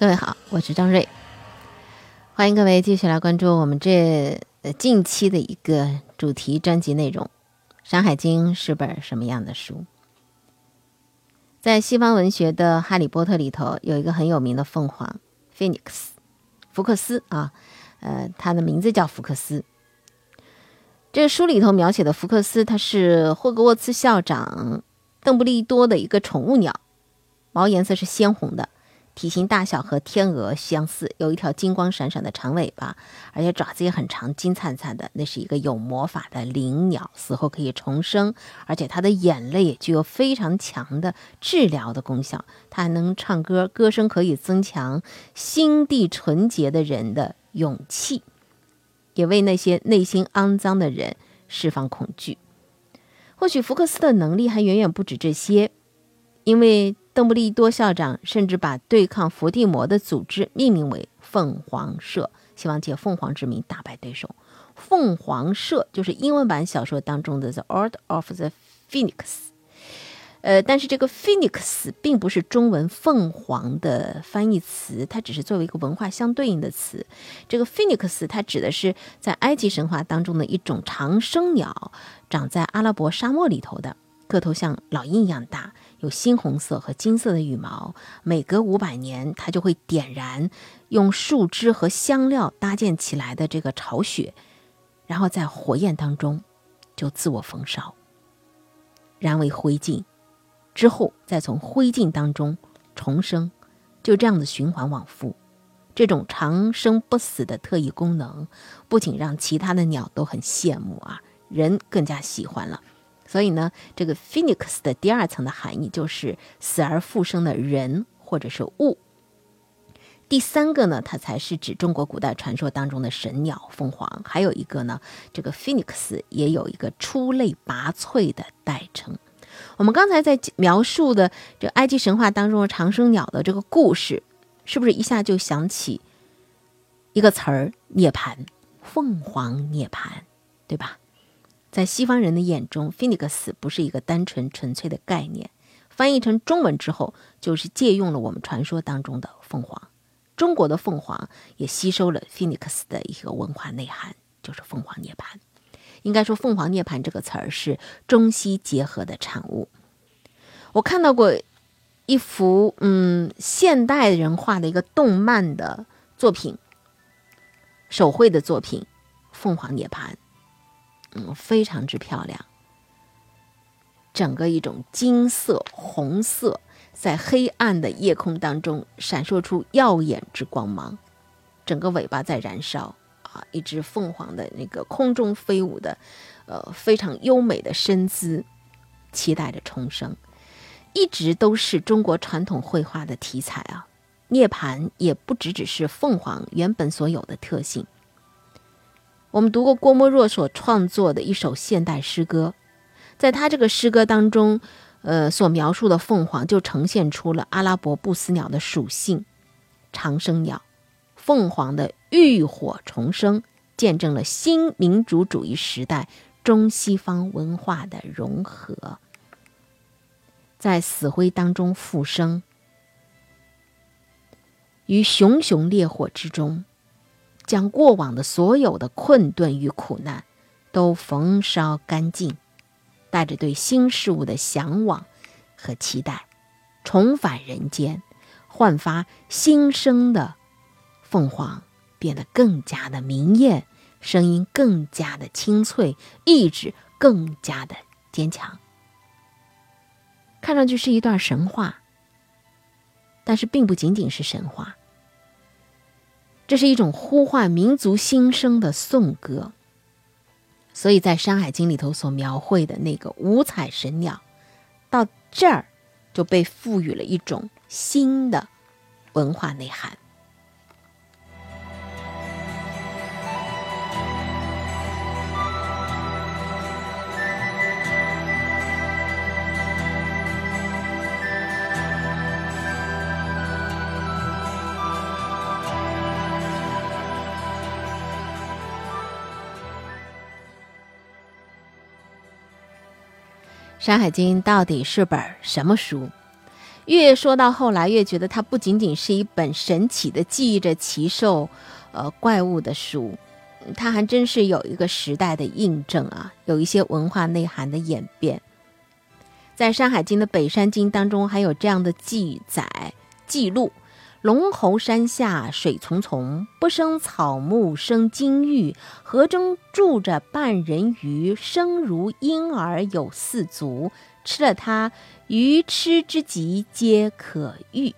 各位好，我是张瑞，欢迎各位继续来关注我们这呃近期的一个主题专辑内容，《山海经》是本什么样的书？在西方文学的《哈利波特》里头，有一个很有名的凤凰，Phoenix，福克斯啊，呃，它的名字叫福克斯。这书里头描写的福克斯，它是霍格沃茨校长邓布利多的一个宠物鸟，毛颜色是鲜红的。体型大小和天鹅相似，有一条金光闪闪的长尾巴，而且爪子也很长，金灿灿的。那是一个有魔法的灵鸟，死后可以重生，而且它的眼泪具有非常强的治疗的功效。它还能唱歌，歌声可以增强心地纯洁的人的勇气，也为那些内心肮脏的人释放恐惧。或许福克斯的能力还远远不止这些，因为。邓布利多校长甚至把对抗伏地魔的组织命名为凤凰社，希望借凤凰之名打败对手。凤凰社就是英文版小说当中的 The Order of the Phoenix，呃，但是这个 Phoenix 并不是中文凤凰的翻译词，它只是作为一个文化相对应的词。这个 Phoenix 它指的是在埃及神话当中的一种长生鸟，长在阿拉伯沙漠里头的，个头像老鹰一样大。有猩红色和金色的羽毛，每隔五百年，它就会点燃用树枝和香料搭建起来的这个巢穴，然后在火焰当中就自我焚烧，燃为灰烬，之后再从灰烬当中重生，就这样的循环往复。这种长生不死的特异功能，不仅让其他的鸟都很羡慕啊，人更加喜欢了。所以呢，这个 Phoenix 的第二层的含义就是死而复生的人或者是物。第三个呢，它才是指中国古代传说当中的神鸟凤凰。还有一个呢，这个 Phoenix 也有一个出类拔萃的代称。我们刚才在描述的这埃及神话当中长生鸟的这个故事，是不是一下就想起一个词儿——涅槃，凤凰涅槃，对吧？在西方人的眼中，Phoenix 不是一个单纯纯粹的概念。翻译成中文之后，就是借用了我们传说当中的凤凰。中国的凤凰也吸收了 Phoenix 的一个文化内涵，就是凤凰涅槃。应该说，凤凰涅槃这个词儿是中西结合的产物。我看到过一幅嗯现代人画的一个动漫的作品，手绘的作品《凤凰涅槃》。嗯，非常之漂亮。整个一种金色、红色，在黑暗的夜空当中闪烁出耀眼之光芒。整个尾巴在燃烧啊，一只凤凰的那个空中飞舞的，呃，非常优美的身姿，期待着重生，一直都是中国传统绘画的题材啊。涅槃也不只只是凤凰原本所有的特性。我们读过郭沫若所创作的一首现代诗歌，在他这个诗歌当中，呃，所描述的凤凰就呈现出了阿拉伯不死鸟的属性——长生鸟。凤凰的浴火重生，见证了新民主主义时代中西方文化的融合，在死灰当中复生，于熊熊烈火之中。将过往的所有的困顿与苦难都焚烧干净，带着对新事物的向往和期待，重返人间，焕发新生的凤凰变得更加的明艳，声音更加的清脆，意志更加的坚强。看上去是一段神话，但是并不仅仅是神话。这是一种呼唤民族心声的颂歌，所以在《山海经》里头所描绘的那个五彩神鸟，到这儿就被赋予了一种新的文化内涵。《山海经》到底是本什么书？越说到后来，越觉得它不仅仅是一本神奇的记忆着奇兽、呃怪物的书，它还真是有一个时代的印证啊，有一些文化内涵的演变。在《山海经》的《北山经》当中，还有这样的记载记录。龙侯山下水淙淙，不生草木生金玉。河中住着半人鱼，生如婴儿有四足。吃了它，鱼吃之极皆可愈。《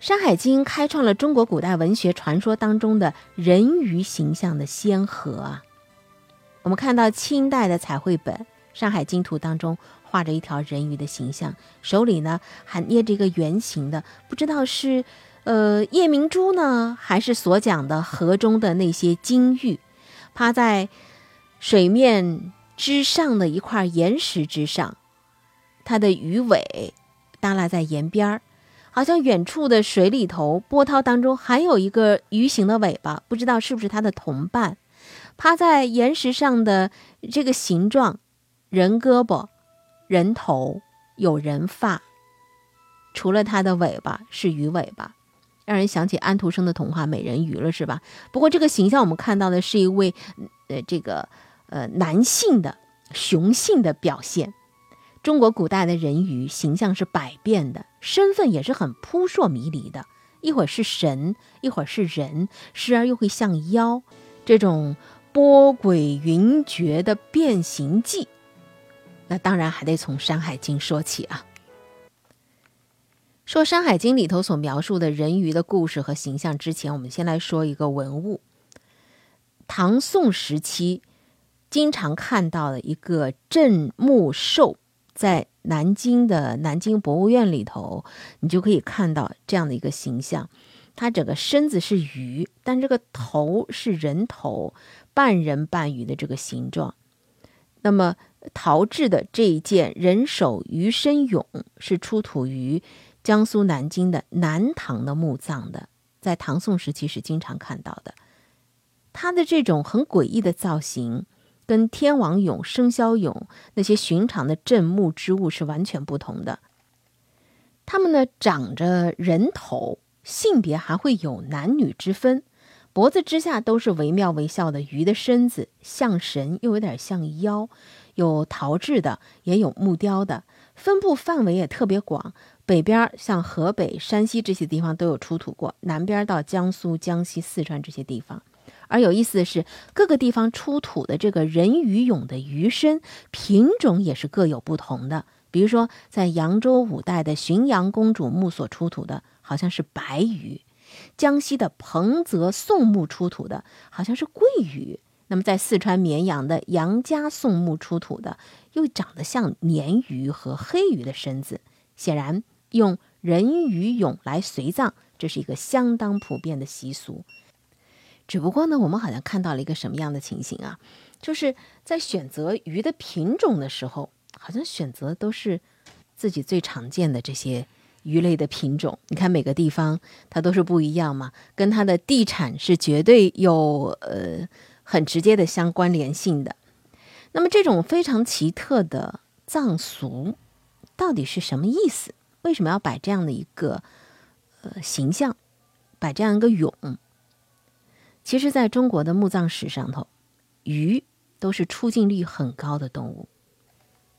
山海经》开创了中国古代文学传说当中的人鱼形象的先河啊！我们看到清代的彩绘本《山海经图》当中。画着一条人鱼的形象，手里呢还捏着一个圆形的，不知道是呃夜明珠呢，还是所讲的河中的那些金玉，趴在水面之上的一块岩石之上，它的鱼尾耷拉在岩边儿，好像远处的水里头波涛当中还有一个鱼形的尾巴，不知道是不是它的同伴，趴在岩石上的这个形状，人胳膊。人头有人发，除了它的尾巴是鱼尾巴，让人想起安徒生的童话《美人鱼》了，是吧？不过这个形象我们看到的是一位，呃，这个呃男性的雄性的表现。中国古代的人鱼形象是百变的，身份也是很扑朔迷离的，一会儿是神，一会儿是人，时而又会像妖，这种波诡云谲的变形记。那当然还得从《山海经》说起啊。说《山海经》里头所描述的人鱼的故事和形象之前，我们先来说一个文物。唐宋时期经常看到的一个镇墓兽，在南京的南京博物院里头，你就可以看到这样的一个形象。它整个身子是鱼，但这个头是人头，半人半鱼的这个形状。那么。陶制的这一件人首鱼身俑是出土于江苏南京的南唐的墓葬的，在唐宋时期是经常看到的。它的这种很诡异的造型，跟天王俑、生肖俑那些寻常的镇墓之物是完全不同的。它们呢长着人头，性别还会有男女之分，脖子之下都是惟妙惟肖的鱼的身子，像神又有点像妖。有陶制的，也有木雕的，分布范围也特别广。北边像河北、山西这些地方都有出土过，南边到江苏、江西、四川这些地方。而有意思的是，各个地方出土的这个人鱼俑的鱼身品种也是各有不同的。比如说，在扬州五代的浔阳公主墓所出土的，好像是白鱼；江西的彭泽宋墓出土的，好像是桂鱼。那么，在四川绵阳的杨家宋墓出土的，又长得像鲶鱼和黑鱼的身子，显然用人鱼俑来随葬，这是一个相当普遍的习俗。只不过呢，我们好像看到了一个什么样的情形啊？就是在选择鱼的品种的时候，好像选择都是自己最常见的这些鱼类的品种。你看每个地方它都是不一样嘛，跟它的地产是绝对有呃。很直接的相关联性的，那么这种非常奇特的葬俗到底是什么意思？为什么要摆这样的一个呃形象，摆这样一个俑？其实，在中国的墓葬史上头，鱼都是出镜率很高的动物。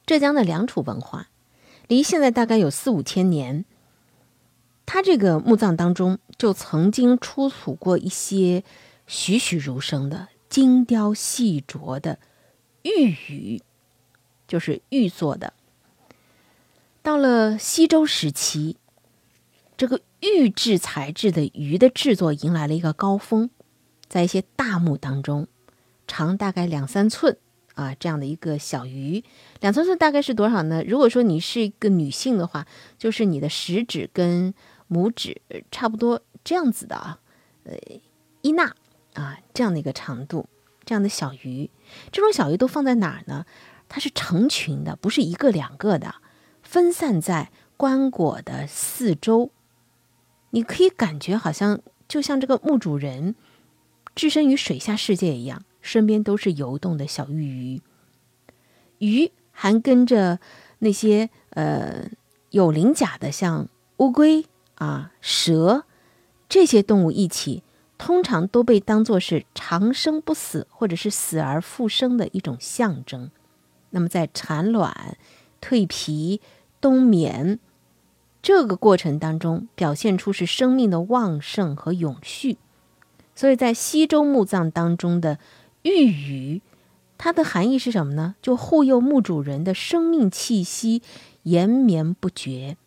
浙江的良渚文化离现在大概有四五千年，它这个墓葬当中就曾经出土过一些栩栩如生的。精雕细琢的玉鱼，就是玉做的。到了西周时期，这个玉制材质的鱼的制作迎来了一个高峰，在一些大墓当中，长大概两三寸啊，这样的一个小鱼，两三寸大概是多少呢？如果说你是一个女性的话，就是你的食指跟拇指差不多这样子的啊，呃，一捺。啊，这样的一个长度，这样的小鱼，这种小鱼都放在哪儿呢？它是成群的，不是一个两个的，分散在棺椁的四周。你可以感觉好像就像这个墓主人置身于水下世界一样，身边都是游动的小玉鱼，鱼还跟着那些呃有鳞甲的，像乌龟啊、蛇这些动物一起，通常都被当作是长生不死或者是死而复生的一种象征。那么在产卵、蜕皮、冬眠这个过程当中，表现出是生命的旺盛和永续。所以在西周墓葬当中的玉鱼，它的含义是什么呢？就护佑墓主人的生命气息延绵不绝、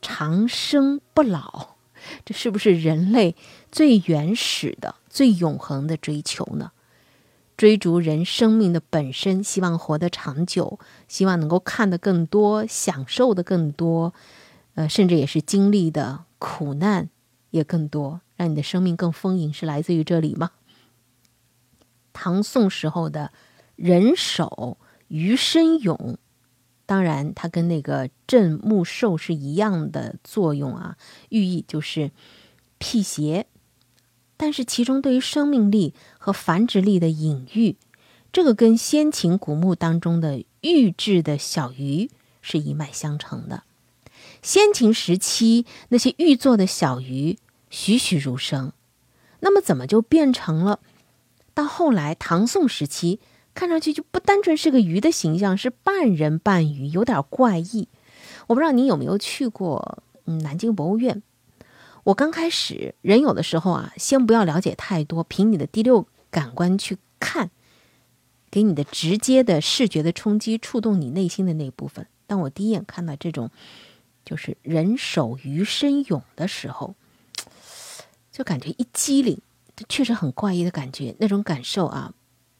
长生不老。这是不是人类最原始的、最永恒的追求呢？追逐人生命的本身，希望活得长久，希望能够看得更多，享受的更多，呃，甚至也是经历的苦难也更多，让你的生命更丰盈，是来自于这里吗？唐宋时候的人首鱼身俑，当然它跟那个镇墓兽是一样的作用啊，寓意就是辟邪。但是其中对于生命力和繁殖力的隐喻，这个跟先秦古墓当中的玉制的小鱼是一脉相承的。先秦时期那些玉做的小鱼栩栩如生，那么怎么就变成了到后来唐宋时期看上去就不单纯是个鱼的形象，是半人半鱼，有点怪异。我不知道你有没有去过嗯南京博物院。我刚开始，人有的时候啊，先不要了解太多，凭你的第六感官去看，给你的直接的视觉的冲击，触动你内心的那部分。当我第一眼看到这种，就是人手鱼身俑的时候，就感觉一激灵，确实很怪异的感觉，那种感受啊，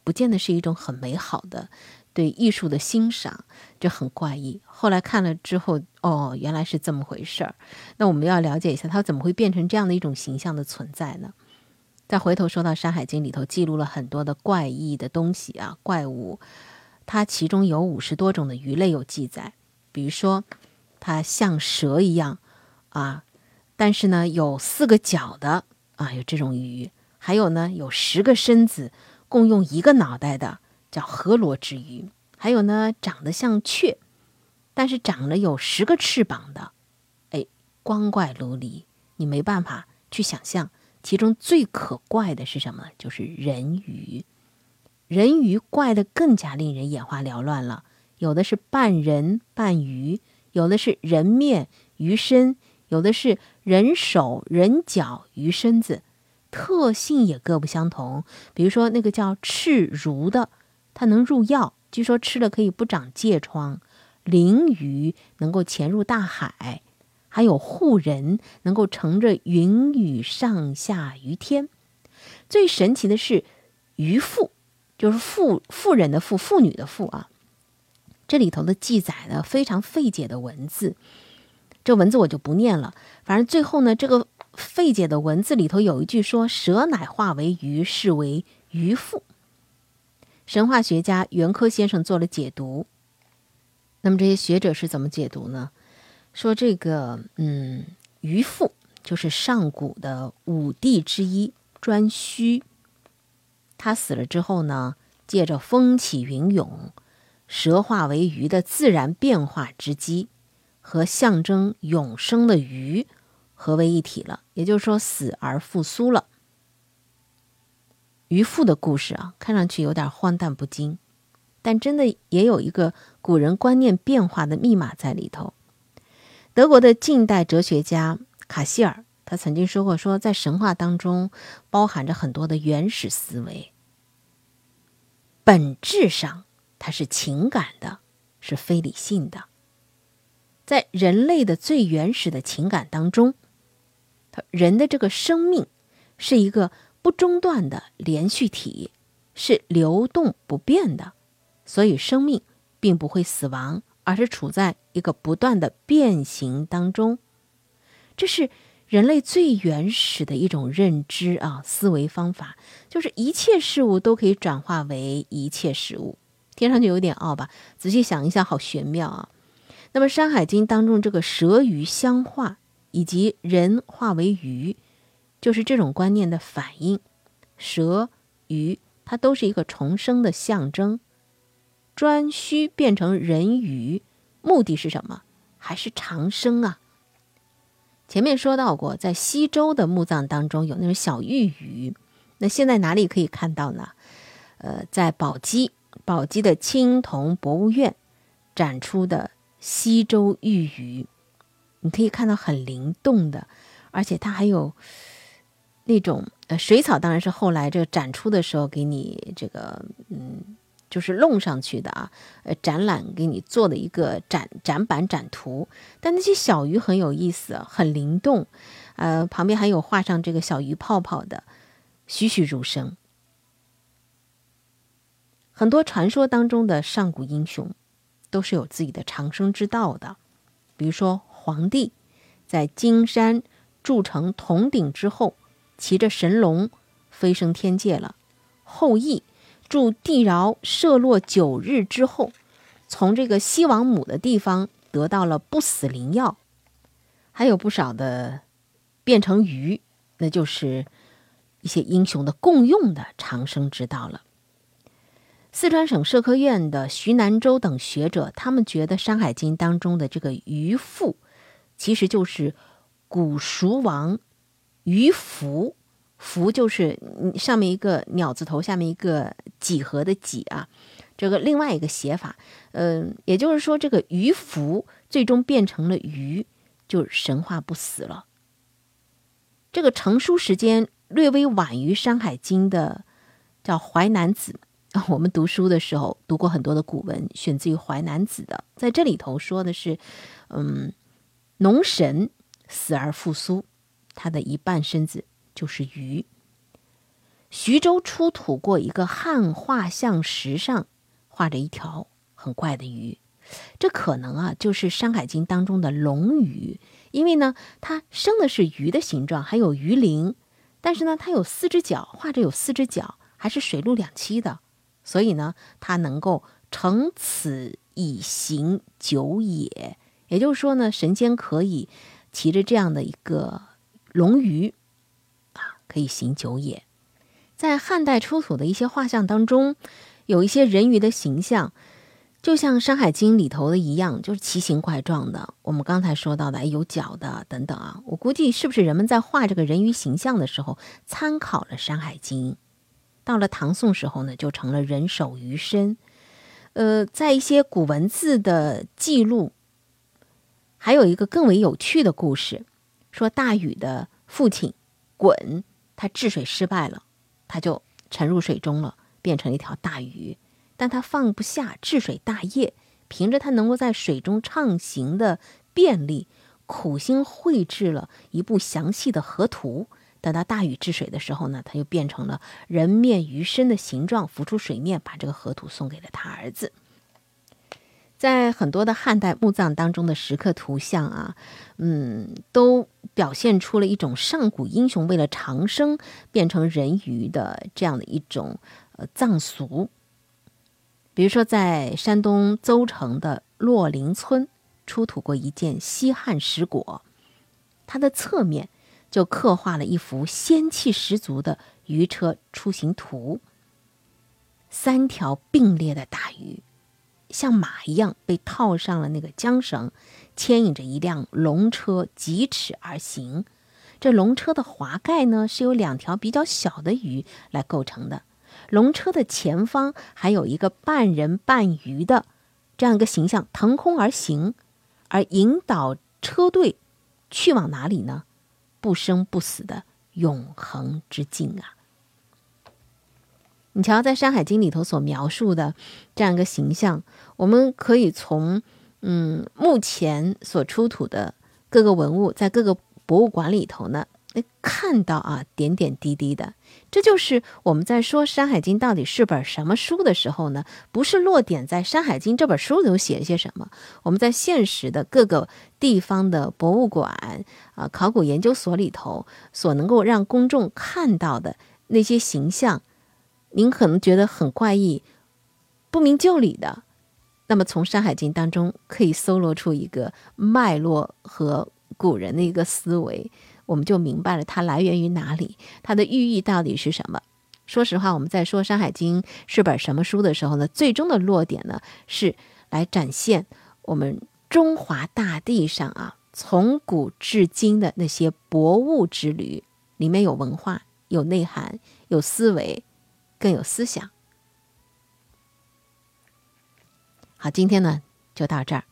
不见得是一种很美好的。对艺术的欣赏就很怪异。后来看了之后，哦，原来是这么回事儿。那我们要了解一下，它怎么会变成这样的一种形象的存在呢？再回头说到《山海经》里头记录了很多的怪异的东西啊，怪物，它其中有五十多种的鱼类有记载。比如说，它像蛇一样啊，但是呢有四个脚的啊，有这种鱼；还有呢有十个身子，共用一个脑袋的。叫河罗之鱼，还有呢，长得像雀，但是长了有十个翅膀的，哎，光怪陆离，你没办法去想象。其中最可怪的是什么？就是人鱼。人鱼怪的更加令人眼花缭乱了，有的是半人半鱼，有的是人面鱼身，有的是人手人脚鱼身子，特性也各不相同。比如说那个叫赤如的。它能入药，据说吃了可以不长疥疮；灵鱼能够潜入大海，还有护人能够乘着云雨上下于天。最神奇的是鱼妇，就是妇妇人的妇，妇女的妇啊。这里头的记载呢非常费解的文字，这文字我就不念了。反正最后呢，这个费解的文字里头有一句说：“蛇乃化为鱼，是为鱼腹。”神话学家袁科先生做了解读，那么这些学者是怎么解读呢？说这个，嗯，鱼父就是上古的五帝之一颛顼，他死了之后呢，借着风起云涌、蛇化为鱼的自然变化之机，和象征永生的鱼合为一体了，也就是说，死而复苏了。渔父的故事啊，看上去有点荒诞不经，但真的也有一个古人观念变化的密码在里头。德国的近代哲学家卡希尔，他曾经说过：“说在神话当中包含着很多的原始思维，本质上它是情感的，是非理性的。在人类的最原始的情感当中，人的这个生命是一个。”不中断的连续体是流动不变的，所以生命并不会死亡，而是处在一个不断的变形当中。这是人类最原始的一种认知啊，思维方法就是一切事物都可以转化为一切事物。听上去有点傲吧？仔细想一下，好玄妙啊！那么《山海经》当中这个蛇鱼相化，以及人化为鱼。就是这种观念的反应，蛇、鱼，它都是一个重生的象征。颛顼变成人鱼，目的是什么？还是长生啊？前面说到过，在西周的墓葬当中有那种小玉鱼，那现在哪里可以看到呢？呃，在宝鸡，宝鸡的青铜博物院展出的西周玉鱼，你可以看到很灵动的，而且它还有那种呃水草，当然是后来这个展出的时候给你这个嗯。就是弄上去的啊，呃，展览给你做的一个展展板展图，但那些小鱼很有意思，很灵动，呃，旁边还有画上这个小鱼泡泡的，栩栩如生。很多传说当中的上古英雄，都是有自己的长生之道的，比如说皇帝，在金山铸成铜鼎之后，骑着神龙飞升天界了，后羿。住地饶射落九日之后，从这个西王母的地方得到了不死灵药，还有不少的变成鱼，那就是一些英雄的共用的长生之道了。四川省社科院的徐南洲等学者，他们觉得《山海经》当中的这个鱼腹，其实就是古蜀王鱼凫。凫就是上面一个鸟字头，下面一个几何的几啊，这个另外一个写法，嗯，也就是说这个鱼凫最终变成了鱼，就神话不死了。这个成书时间略微晚于《山海经》的，叫《淮南子》。我们读书的时候读过很多的古文，选自于《淮南子》的，在这里头说的是，嗯，农神死而复苏，他的一半身子。就是鱼。徐州出土过一个汉画像石上画着一条很怪的鱼，这可能啊就是《山海经》当中的龙鱼，因为呢它生的是鱼的形状，还有鱼鳞，但是呢它有四只脚，画着有四只脚，还是水陆两栖的，所以呢它能够乘此以行久也。也就是说呢，神仙可以骑着这样的一个龙鱼啊。可以行久也，在汉代出土的一些画像当中，有一些人鱼的形象，就像《山海经》里头的一样，就是奇形怪状的。我们刚才说到的有脚的等等啊，我估计是不是人们在画这个人鱼形象的时候参考了《山海经》？到了唐宋时候呢，就成了人首鱼身。呃，在一些古文字的记录，还有一个更为有趣的故事，说大禹的父亲鲧。他治水失败了，他就沉入水中了，变成一条大鱼。但他放不下治水大业，凭着他能够在水中畅行的便利，苦心绘制了一部详细的河图。等到大禹治水的时候呢，他又变成了人面鱼身的形状，浮出水面，把这个河图送给了他儿子。在很多的汉代墓葬当中的石刻图像啊，嗯，都表现出了一种上古英雄为了长生变成人鱼的这样的一种呃葬俗。比如说，在山东邹城的洛林村出土过一件西汉石椁，它的侧面就刻画了一幅仙气十足的鱼车出行图，三条并列的大鱼。像马一样被套上了那个缰绳，牵引着一辆龙车疾驰而行。这龙车的华盖呢，是由两条比较小的鱼来构成的。龙车的前方还有一个半人半鱼的这样一个形象腾空而行，而引导车队去往哪里呢？不生不死的永恒之境啊！你瞧，在《山海经》里头所描述的这样一个形象，我们可以从嗯目前所出土的各个文物，在各个博物馆里头呢，看到啊点点滴滴的。这就是我们在说《山海经》到底是本什么书的时候呢，不是落点在《山海经》这本书里头写了些什么，我们在现实的各个地方的博物馆啊、考古研究所里头所能够让公众看到的那些形象。您可能觉得很怪异、不明就里的，那么从《山海经》当中可以搜罗出一个脉络和古人的一个思维，我们就明白了它来源于哪里，它的寓意到底是什么。说实话，我们在说《山海经》是本什么书的时候呢，最终的落点呢是来展现我们中华大地上啊，从古至今的那些博物之旅，里面有文化、有内涵、有思维，更有思想。好，今天呢就到这儿，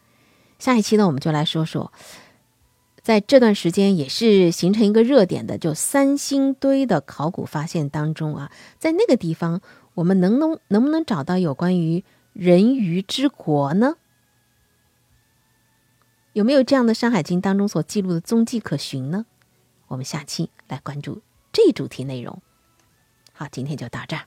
下一期呢我们就来说说，在这段时间也是形成一个热点的，就三星堆的考古发现当中啊，在那个地方我们能能能不能找到有关于人鱼之国呢？有没有这样的《山海经》当中所记录的踪迹可寻呢？我们下期来关注这一主题内容。好，今天就到这儿。